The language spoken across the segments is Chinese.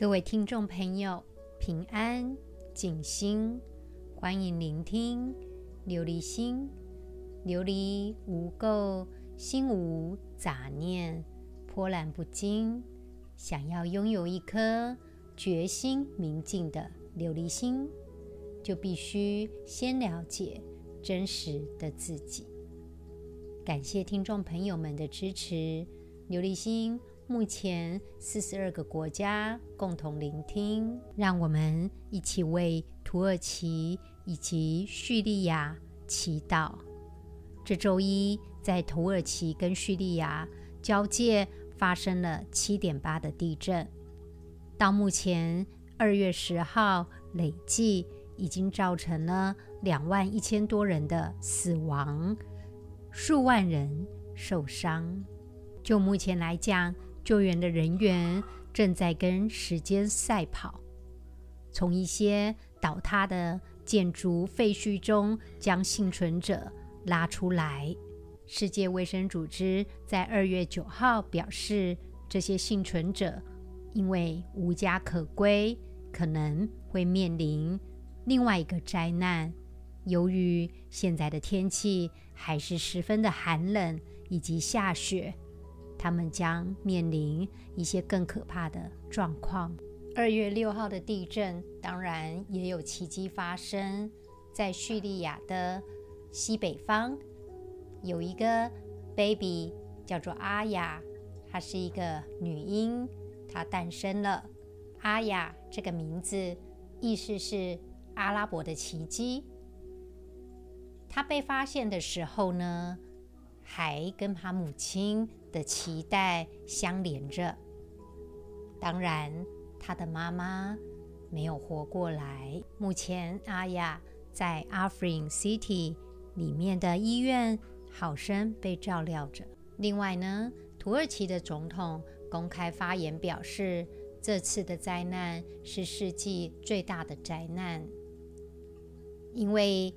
各位听众朋友，平安静心，欢迎聆听琉璃心。琉璃无垢，心无杂念，波澜不惊。想要拥有一颗决心明净的琉璃心，就必须先了解真实的自己。感谢听众朋友们的支持，琉璃心。目前四十二个国家共同聆听，让我们一起为土耳其以及叙利亚祈祷。这周一在土耳其跟叙利亚交界发生了七点八的地震，到目前二月十号累计已经造成了两万一千多人的死亡，数万人受伤。就目前来讲，救援的人员正在跟时间赛跑，从一些倒塌的建筑废墟中将幸存者拉出来。世界卫生组织在二月九号表示，这些幸存者因为无家可归，可能会面临另外一个灾难。由于现在的天气还是十分的寒冷，以及下雪。他们将面临一些更可怕的状况。二月六号的地震，当然也有奇迹发生。在叙利亚的西北方，有一个 baby 叫做阿雅，她是一个女婴，她诞生了。阿雅这个名字意思是阿拉伯的奇迹。她被发现的时候呢，还跟她母亲的脐带相连着。当然，他的妈妈没有活过来。目前，阿雅在 Afrin City 里面的医院好生被照料着。另外呢，土耳其的总统公开发言表示，这次的灾难是世纪最大的灾难，因为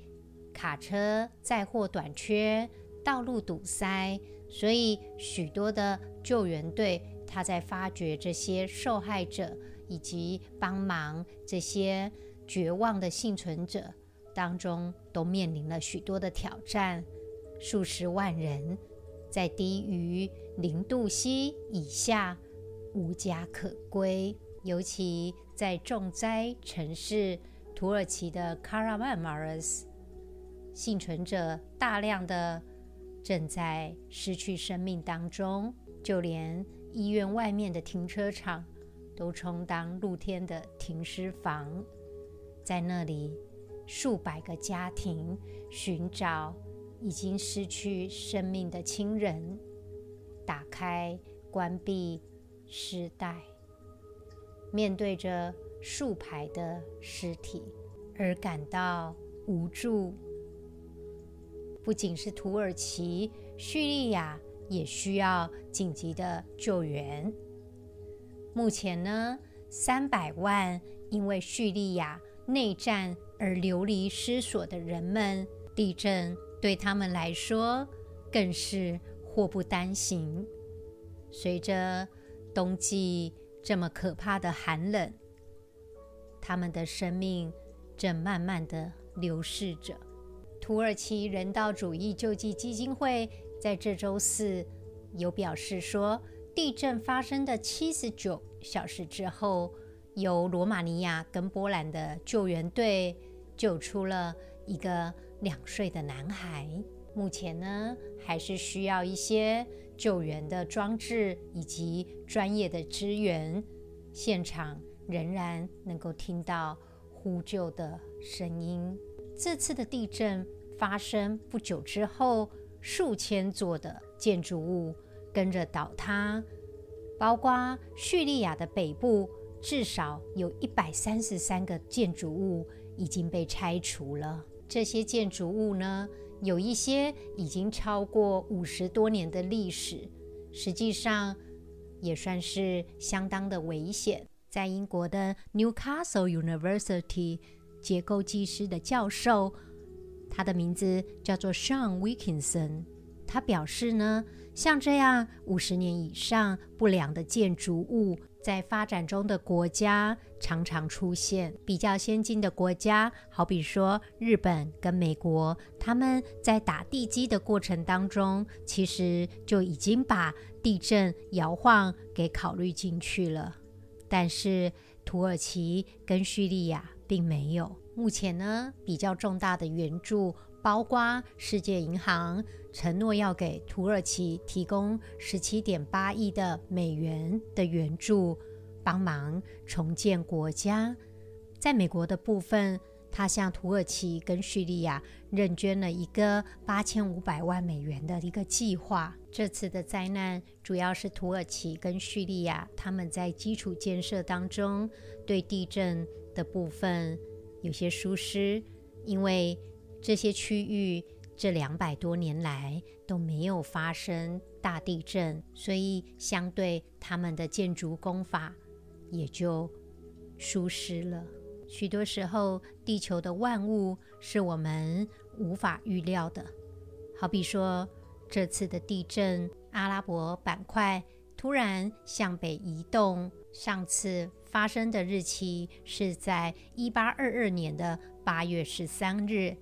卡车载货短缺，道路堵塞。所以，许多的救援队，他在发掘这些受害者以及帮忙这些绝望的幸存者当中，都面临了许多的挑战。数十万人在低于零度 C 以下无家可归，尤其在重灾城市土耳其的卡拉曼马尔斯，幸存者大量的。正在失去生命当中，就连医院外面的停车场都充当露天的停尸房。在那里，数百个家庭寻找已经失去生命的亲人，打开、关闭尸袋，面对着数排的尸体而感到无助。不仅是土耳其，叙利亚也需要紧急的救援。目前呢，三百万因为叙利亚内战而流离失所的人们，地震对他们来说更是祸不单行。随着冬季这么可怕的寒冷，他们的生命正慢慢的流逝着。土耳其人道主义救济基金会在这周四有表示说，地震发生的七十九小时之后，由罗马尼亚跟波兰的救援队救出了一个两岁的男孩。目前呢，还是需要一些救援的装置以及专业的支援，现场仍然能够听到呼救的声音。这次的地震发生不久之后，数千座的建筑物跟着倒塌，包括叙利亚的北部，至少有一百三十三个建筑物已经被拆除了。这些建筑物呢，有一些已经超过五十多年的历史，实际上也算是相当的危险。在英国的 Newcastle University。结构技师的教授，他的名字叫做 Sean Wilkinson。他表示呢，像这样五十年以上不良的建筑物，在发展中的国家常常出现。比较先进的国家，好比说日本跟美国，他们在打地基的过程当中，其实就已经把地震摇晃给考虑进去了。但是土耳其跟叙利亚并没有。目前呢，比较重大的援助，包括世界银行承诺要给土耳其提供十七点八亿的美元的援助，帮忙重建国家。在美国的部分，他向土耳其跟叙利亚认捐了一个八千五百万美元的一个计划。这次的灾难主要是土耳其跟叙利亚他们在基础建设当中对地震的部分。有些疏失，因为这些区域这两百多年来都没有发生大地震，所以相对他们的建筑工法也就疏失了。许多时候，地球的万物是我们无法预料的。好比说，这次的地震，阿拉伯板块突然向北移动，上次。发生的日期是在一八二二年的八月十三日，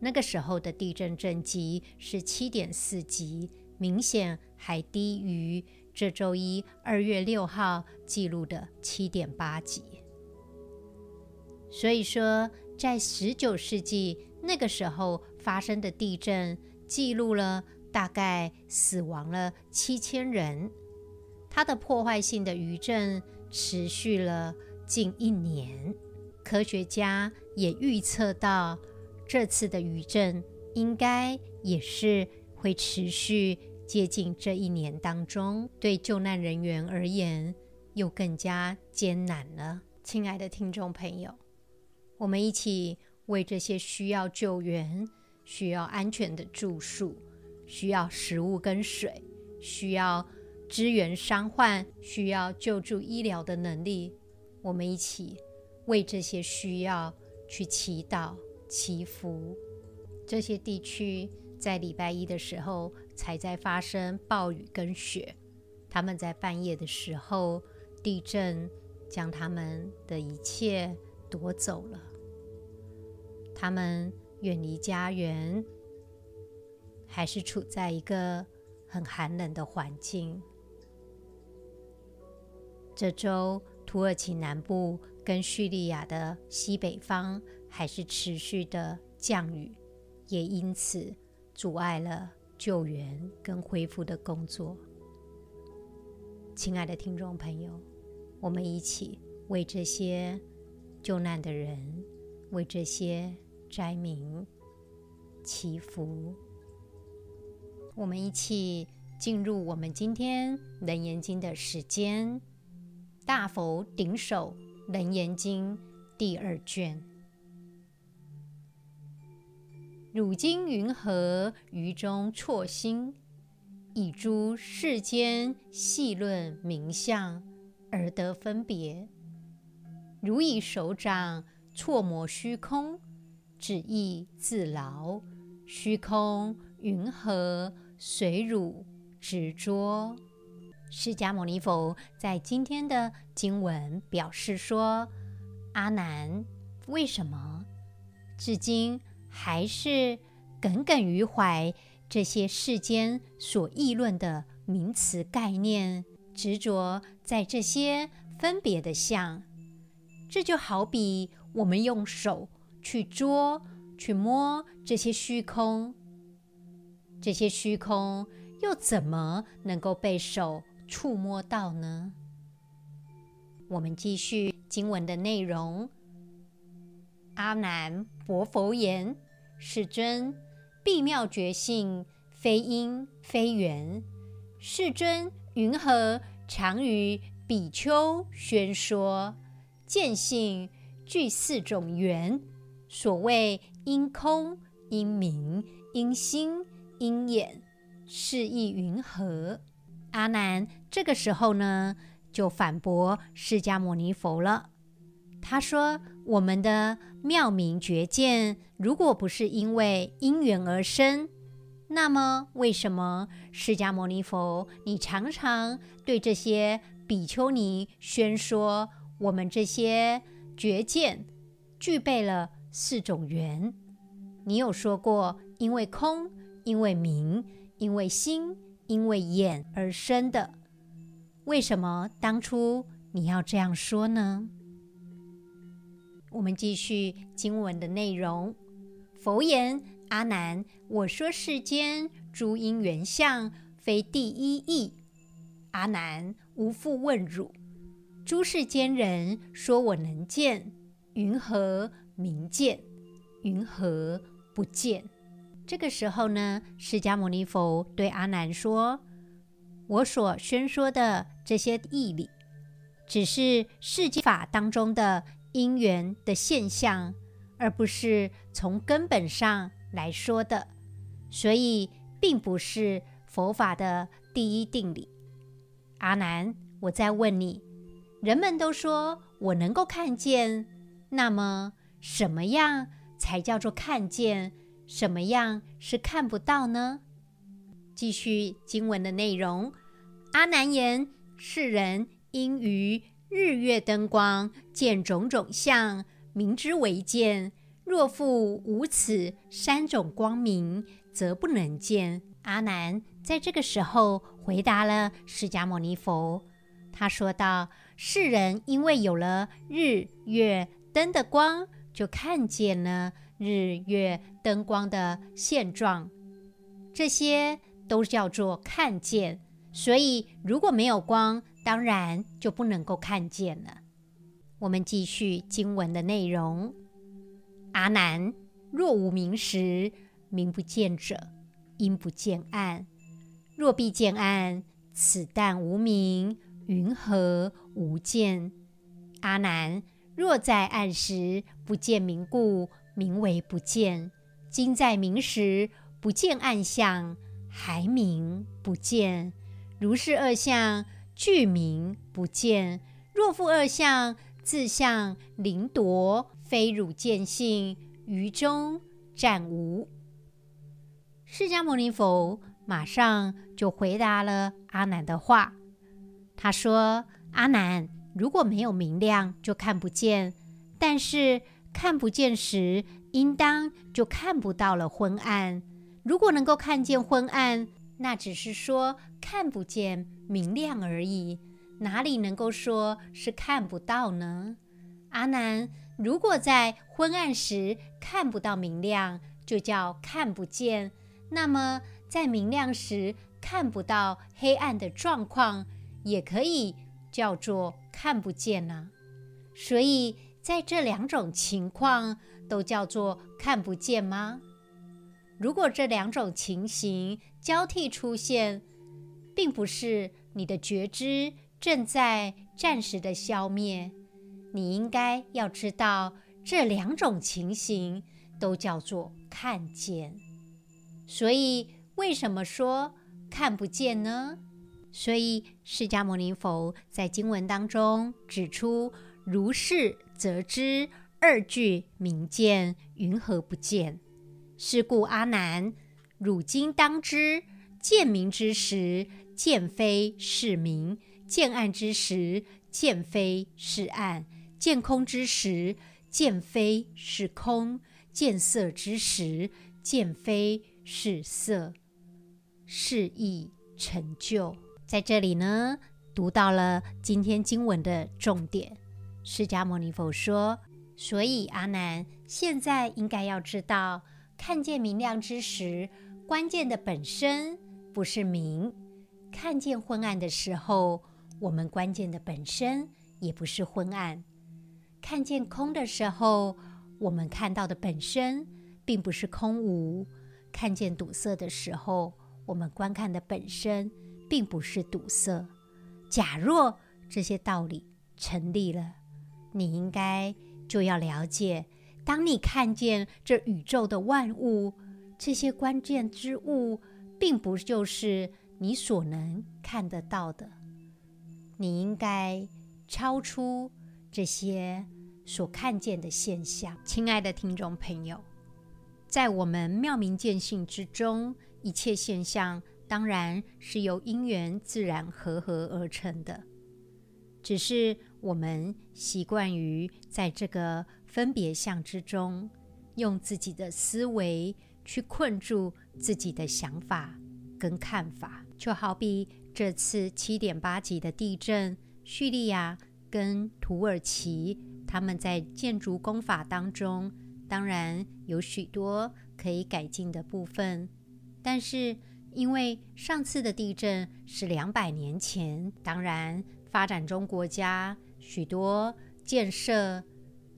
那个时候的地震震级是七点四级，明显还低于这周一二月六号记录的七点八级。所以说，在十九世纪那个时候发生的地震，记录了大概死亡了七千人，它的破坏性的余震。持续了近一年，科学家也预测到这次的余震应该也是会持续接近这一年当中，对救难人员而言又更加艰难了。亲爱的听众朋友，我们一起为这些需要救援、需要安全的住宿、需要食物跟水、需要。支援伤患，需要救助医疗的能力，我们一起为这些需要去祈祷、祈福。这些地区在礼拜一的时候才在发生暴雨跟雪，他们在半夜的时候，地震将他们的一切夺走了，他们远离家园，还是处在一个很寒冷的环境。这周，土耳其南部跟叙利亚的西北方还是持续的降雨，也因此阻碍了救援跟恢复的工作。亲爱的听众朋友，我们一起为这些救难的人，为这些灾民祈福。我们一起进入我们今天《楞严经》的时间。大佛顶首楞严经第二卷。汝今云何于中错心，以诸世间细论名相而得分别？汝以手掌错摩虚空，旨意自劳。虚空云何随汝执着？释迦牟尼佛在今天的经文表示说：“阿难，为什么至今还是耿耿于怀这些世间所议论的名词概念，执着在这些分别的相？这就好比我们用手去捉、去摸这些虚空，这些虚空又怎么能够被手？”触摸到呢？我们继续经文的内容。阿难，薄佛言：“世尊，必妙觉性，非因非缘。世尊云何常与比丘宣说？见性具四种缘，所谓因空、因明、因心、因眼，是意云何？”阿难这个时候呢，就反驳释迦牟尼佛了。他说：“我们的妙明觉见，如果不是因为因缘而生，那么，为什么释迦牟尼佛你常常对这些比丘尼宣说，我们这些觉见具备了四种缘？你有说过，因为空，因为明，因为心，因为眼而生的。为什么当初你要这样说呢？我们继续经文的内容。佛言。阿难，我说世间诸因缘相，非第一义。阿难，吾复问汝：诸世间人说我能见，云何明见？云何不见？这个时候呢，释迦牟尼佛对阿难说：“我所宣说的这些义理，只是世间法当中的因缘的现象，而不是从根本上。”来说的，所以并不是佛法的第一定理。阿难，我再问你：人们都说我能够看见，那么什么样才叫做看见？什么样是看不到呢？继续经文的内容。阿难言：世人因于日月灯光见种种相，名之为见。若复无此三种光明，则不能见。阿难在这个时候回答了释迦牟尼佛。他说道：“世人因为有了日月灯的光，就看见了日月灯光的现状，这些都叫做看见。所以如果没有光，当然就不能够看见了。”我们继续经文的内容。阿难，若无明时，明不见者，因不见暗；若必见暗，此但无明，云何无见？阿难，若在暗时不见明故，名为不见；今在明时不见暗相，还名不见。如是二相，俱名不见。若复二相，自相凌夺。非汝见性，于中暂无。释迦牟尼佛马上就回答了阿难的话。他说：“阿难，如果没有明亮，就看不见；但是看不见时，应当就看不到了昏暗。如果能够看见昏暗，那只是说看不见明亮而已，哪里能够说是看不到呢？”阿难。如果在昏暗时看不到明亮，就叫看不见；那么在明亮时看不到黑暗的状况，也可以叫做看不见呢。所以在这两种情况都叫做看不见吗？如果这两种情形交替出现，并不是你的觉知正在暂时的消灭。你应该要知道，这两种情形都叫做看见。所以，为什么说看不见呢？所以，释迦牟尼佛在经文当中指出：“如是则知二句名见，云何不见？是故阿难，汝今当知，见明之时，见非是明；见暗之时，见非是暗。”见空之时，见非是空；见色之时，见非是色。是义成就。在这里呢，读到了今天经文的重点。释迦牟尼佛说：“所以阿难，现在应该要知道，看见明亮之时，关键的本身不是明；看见昏暗的时候，我们关键的本身也不是昏暗。”看见空的时候，我们看到的本身并不是空无；看见堵塞的时候，我们观看的本身并不是堵塞。假若这些道理成立了，你应该就要了解：当你看见这宇宙的万物，这些关键之物，并不就是你所能看得到的。你应该超出。这些所看见的现象，亲爱的听众朋友，在我们妙明见性之中，一切现象当然是由因缘自然和合而成的，只是我们习惯于在这个分别相之中，用自己的思维去困住自己的想法跟看法。就好比这次七点八级的地震，叙利亚跟土耳其，他们在建筑工法当中，当然有许多可以改进的部分。但是，因为上次的地震是两百年前，当然发展中国家许多建设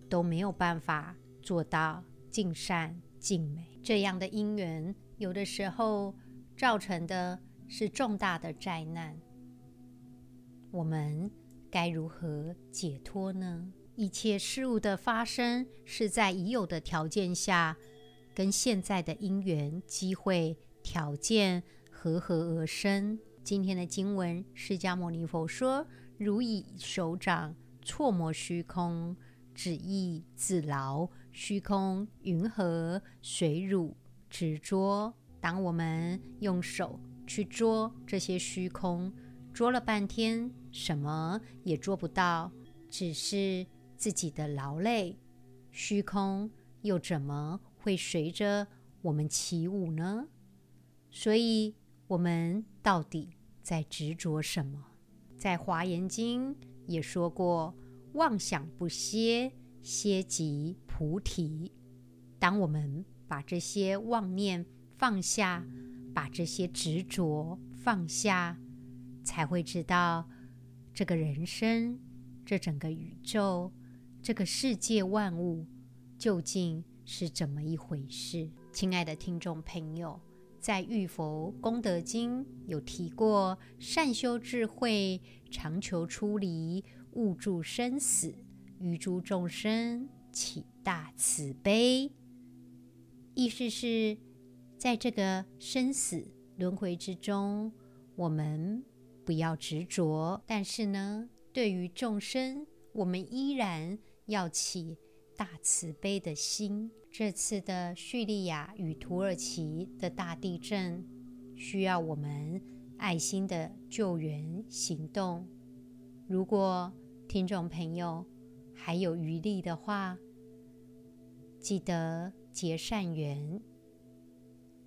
都没有办法做到尽善尽美。这样的因缘，有的时候造成的是重大的灾难。我们该如何解脱呢？一切事物的发生是在已有的条件下，跟现在的因缘机会。条件和合而生。今天的经文，释迦牟尼佛说：“如以手掌搓摩虚空，指意自劳，虚空云何随汝执捉？”当我们用手去捉这些虚空，捉了半天，什么也捉不到，只是自己的劳累。虚空又怎么会随着我们起舞呢？所以，我们到底在执着什么？在《华严经》也说过：“妄想不歇，歇即菩提。”当我们把这些妄念放下，把这些执着放下，才会知道这个人生、这整个宇宙、这个世界万物究竟是怎么一回事。亲爱的听众朋友。在《玉佛功德经》有提过：善修智慧，常求出离，勿住生死，于诸众生起大慈悲。意思是，在这个生死轮回之中，我们不要执着，但是呢，对于众生，我们依然要起大慈悲的心。这次的叙利亚与土耳其的大地震，需要我们爱心的救援行动。如果听众朋友还有余力的话，记得结善缘，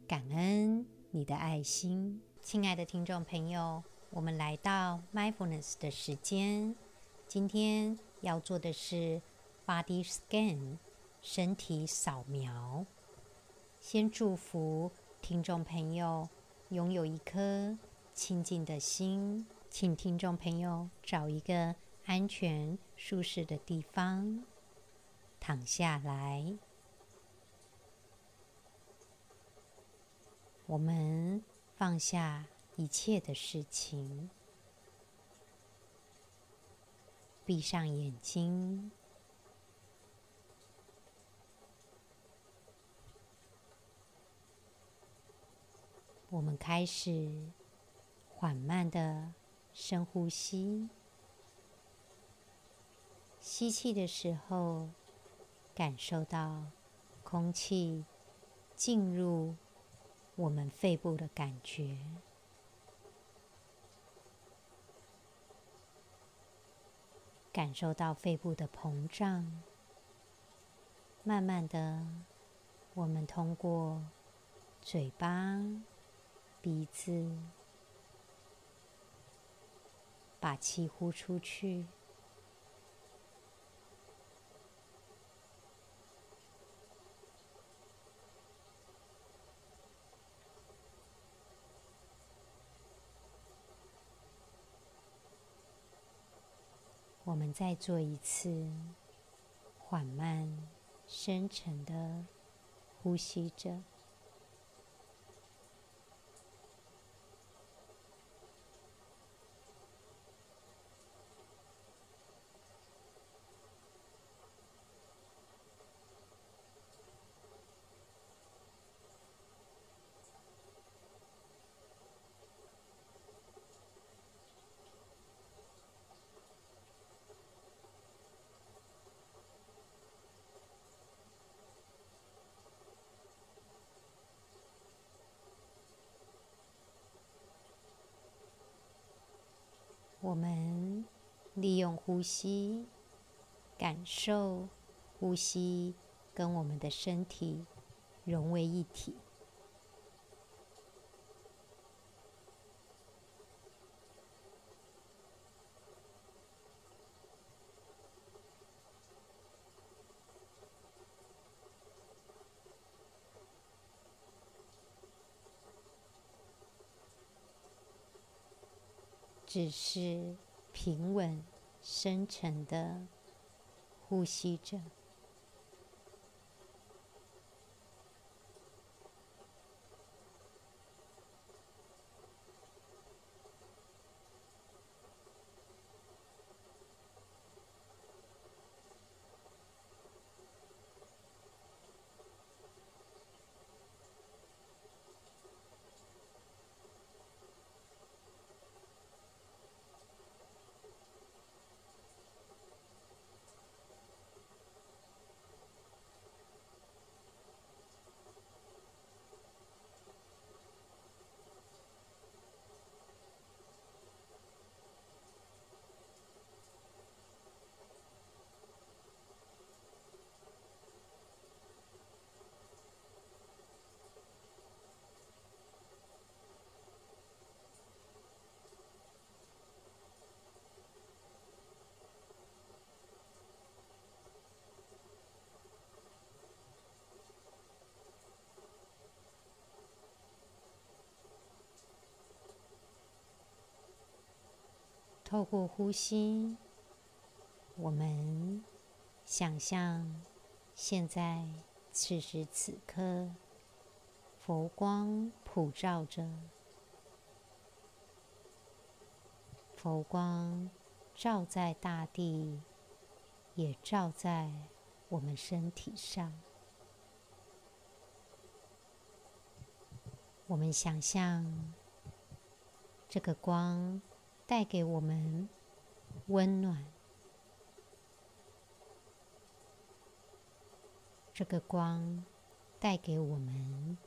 感恩你的爱心。亲爱的听众朋友，我们来到 Mindfulness 的时间，今天要做的是 Body Scan。身体扫描，先祝福听众朋友拥有一颗清净的心。请听众朋友找一个安全、舒适的地方躺下来。我们放下一切的事情，闭上眼睛。我们开始缓慢的深呼吸，吸气的时候，感受到空气进入我们肺部的感觉，感受到肺部的膨胀。慢慢的，我们通过嘴巴。鼻子把气呼出去，我们再做一次缓慢、深沉的呼吸着。我们利用呼吸，感受呼吸跟我们的身体融为一体。只是平稳、深沉的呼吸着。透过呼吸，我们想象现在此时此刻，佛光普照着，佛光照在大地，也照在我们身体上。我们想象这个光。带给我们温暖，这个光带给我们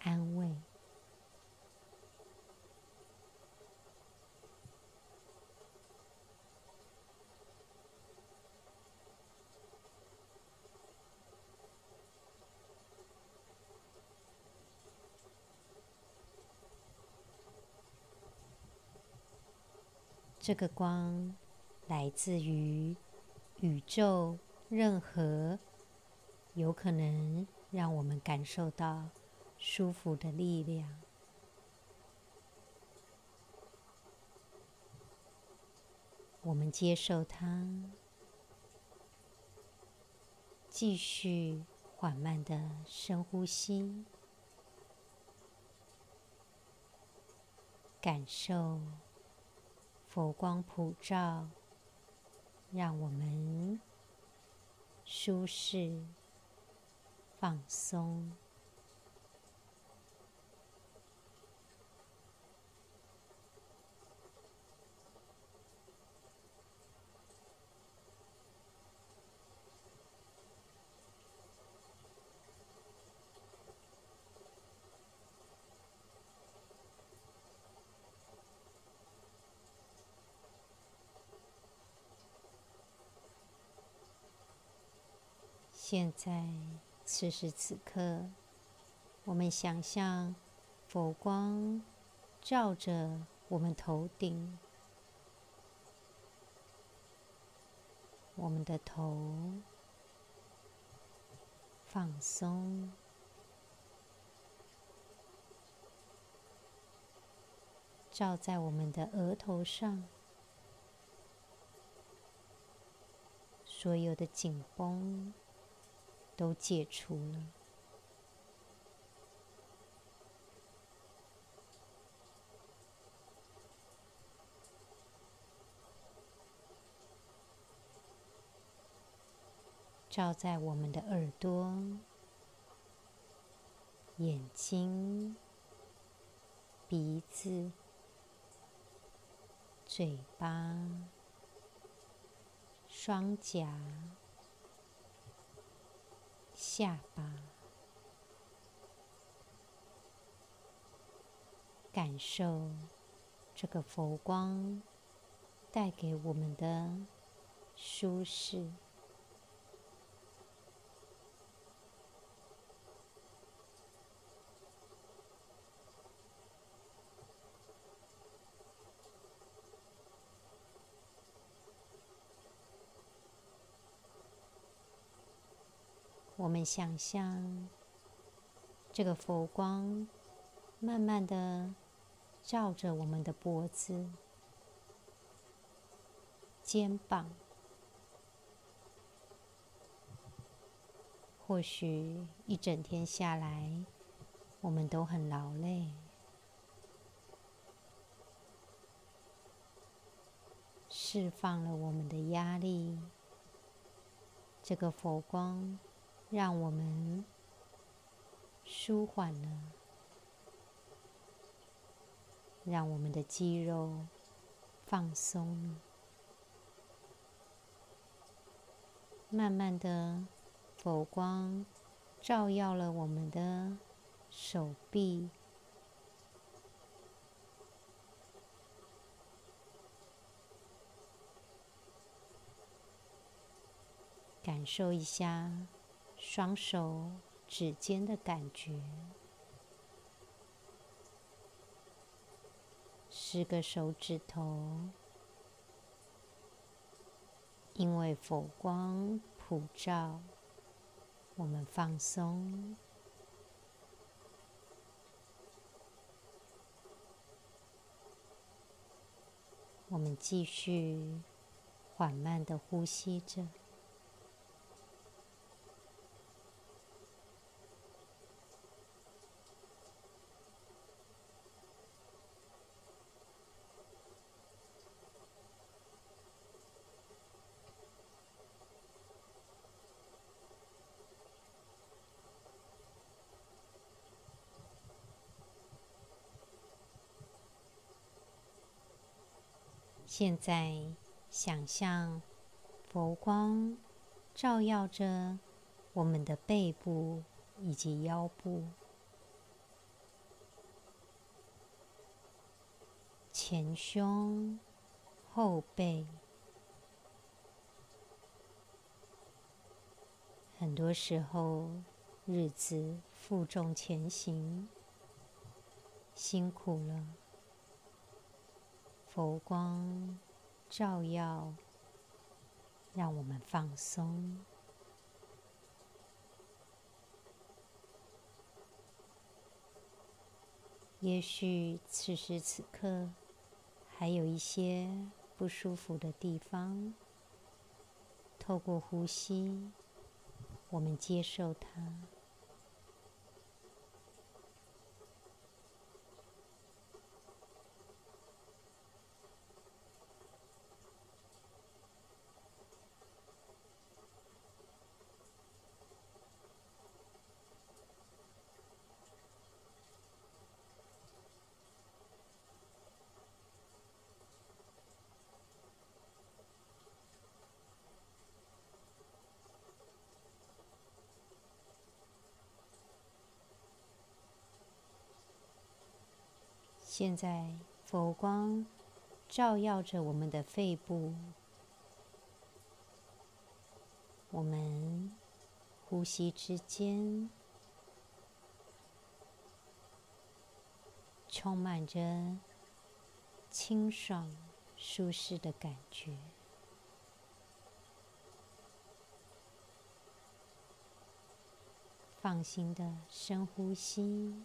安慰。这个光来自于宇宙，任何有可能让我们感受到舒服的力量。我们接受它，继续缓慢的深呼吸，感受。佛光普照，让我们舒适、放松。现在，此时此刻，我们想象佛光照着我们头顶，我们的头放松，照在我们的额头上，所有的紧绷。都解除了，照在我们的耳朵、眼睛、鼻子、嘴巴、双颊。下巴，感受这个佛光带给我们的舒适。我们想象这个佛光慢慢的照着我们的脖子、肩膀，或许一整天下来，我们都很劳累，释放了我们的压力。这个佛光。让我们舒缓了，让我们的肌肉放松了。慢慢的，佛光照耀了我们的手臂，感受一下。双手指尖的感觉，十个手指头，因为佛光普照，我们放松。我们继续缓慢的呼吸着。现在，想象佛光照耀着我们的背部以及腰部、前胸、后背。很多时候，日子负重前行，辛苦了。佛光照耀，让我们放松。也许此时此刻还有一些不舒服的地方，透过呼吸，我们接受它。现在，佛光照耀着我们的肺部，我们呼吸之间充满着清爽、舒适的感觉。放心的深呼吸。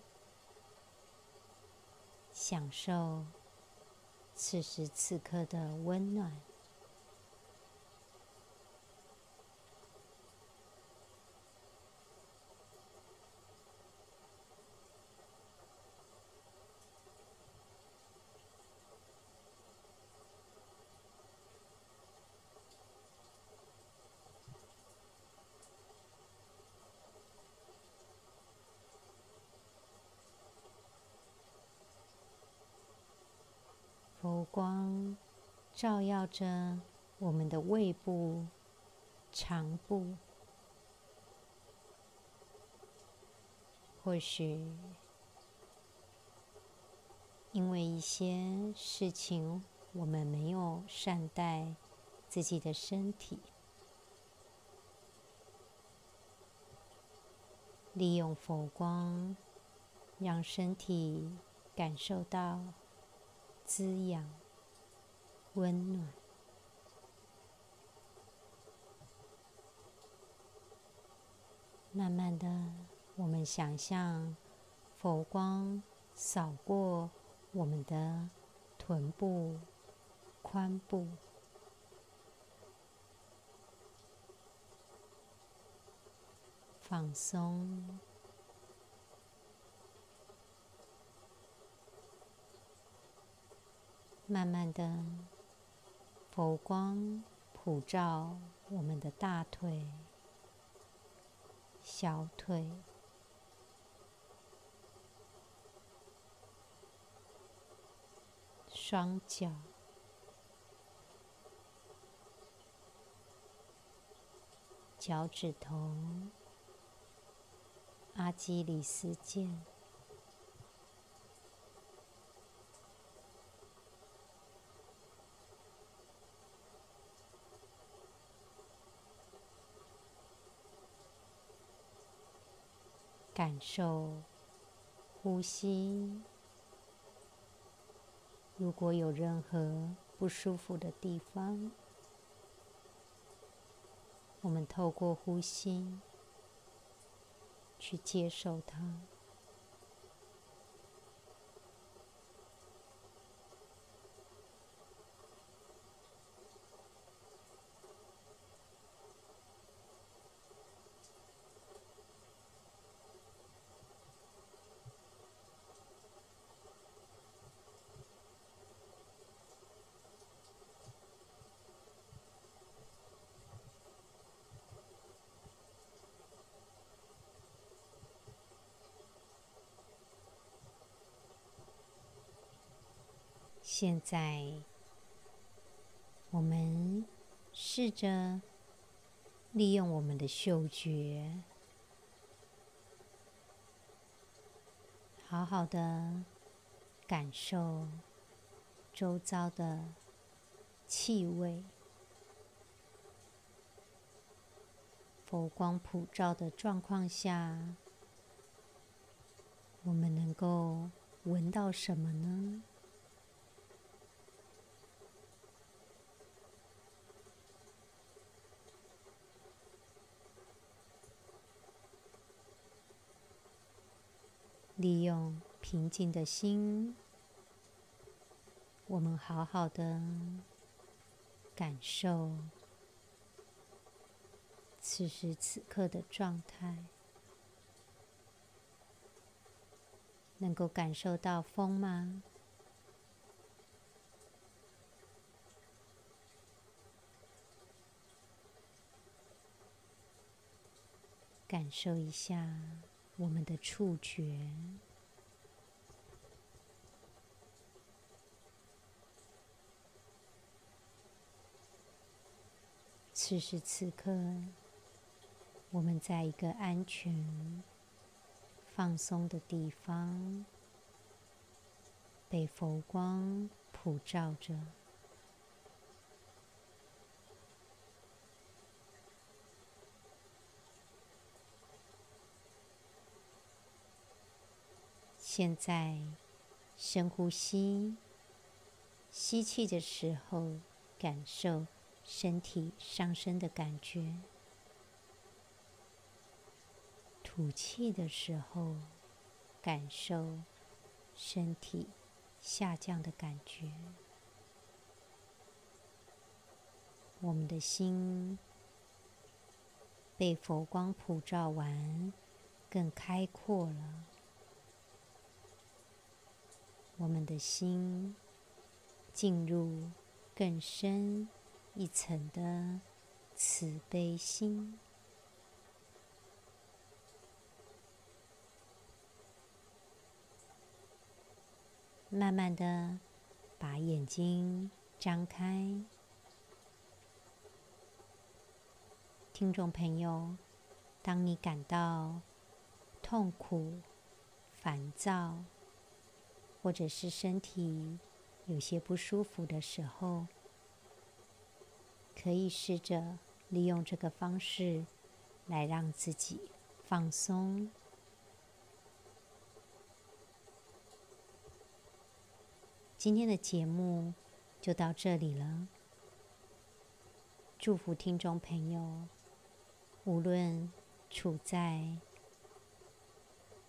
享受此时此刻的温暖。佛光照耀着我们的胃部、肠部，或许因为一些事情我们没有善待自己的身体，利用佛光，让身体感受到滋养、温暖。慢慢的，我们想象佛光扫过我们的臀部、髋部，放松。慢慢的，佛光普照我们的大腿。小腿、双脚、脚趾头、阿基里斯腱。感受呼吸，如果有任何不舒服的地方，我们透过呼吸去接受它。现在，我们试着利用我们的嗅觉，好好的感受周遭的气味。佛光普照的状况下，我们能够闻到什么呢？利用平静的心，我们好好的感受此时此刻的状态。能够感受到风吗？感受一下。我们的触觉，此时此刻，我们在一个安全、放松的地方，被佛光普照着。现在深呼吸，吸气的时候感受身体上升的感觉；吐气的时候感受身体下降的感觉。我们的心被佛光普照完，更开阔了。我们的心进入更深一层的慈悲心，慢慢的把眼睛张开。听众朋友，当你感到痛苦、烦躁，或者是身体有些不舒服的时候，可以试着利用这个方式来让自己放松。今天的节目就到这里了。祝福听众朋友，无论处在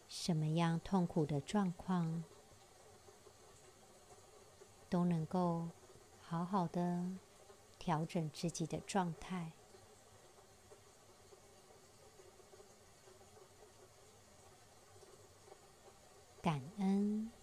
什么样痛苦的状况，都能够好好的调整自己的状态。感恩。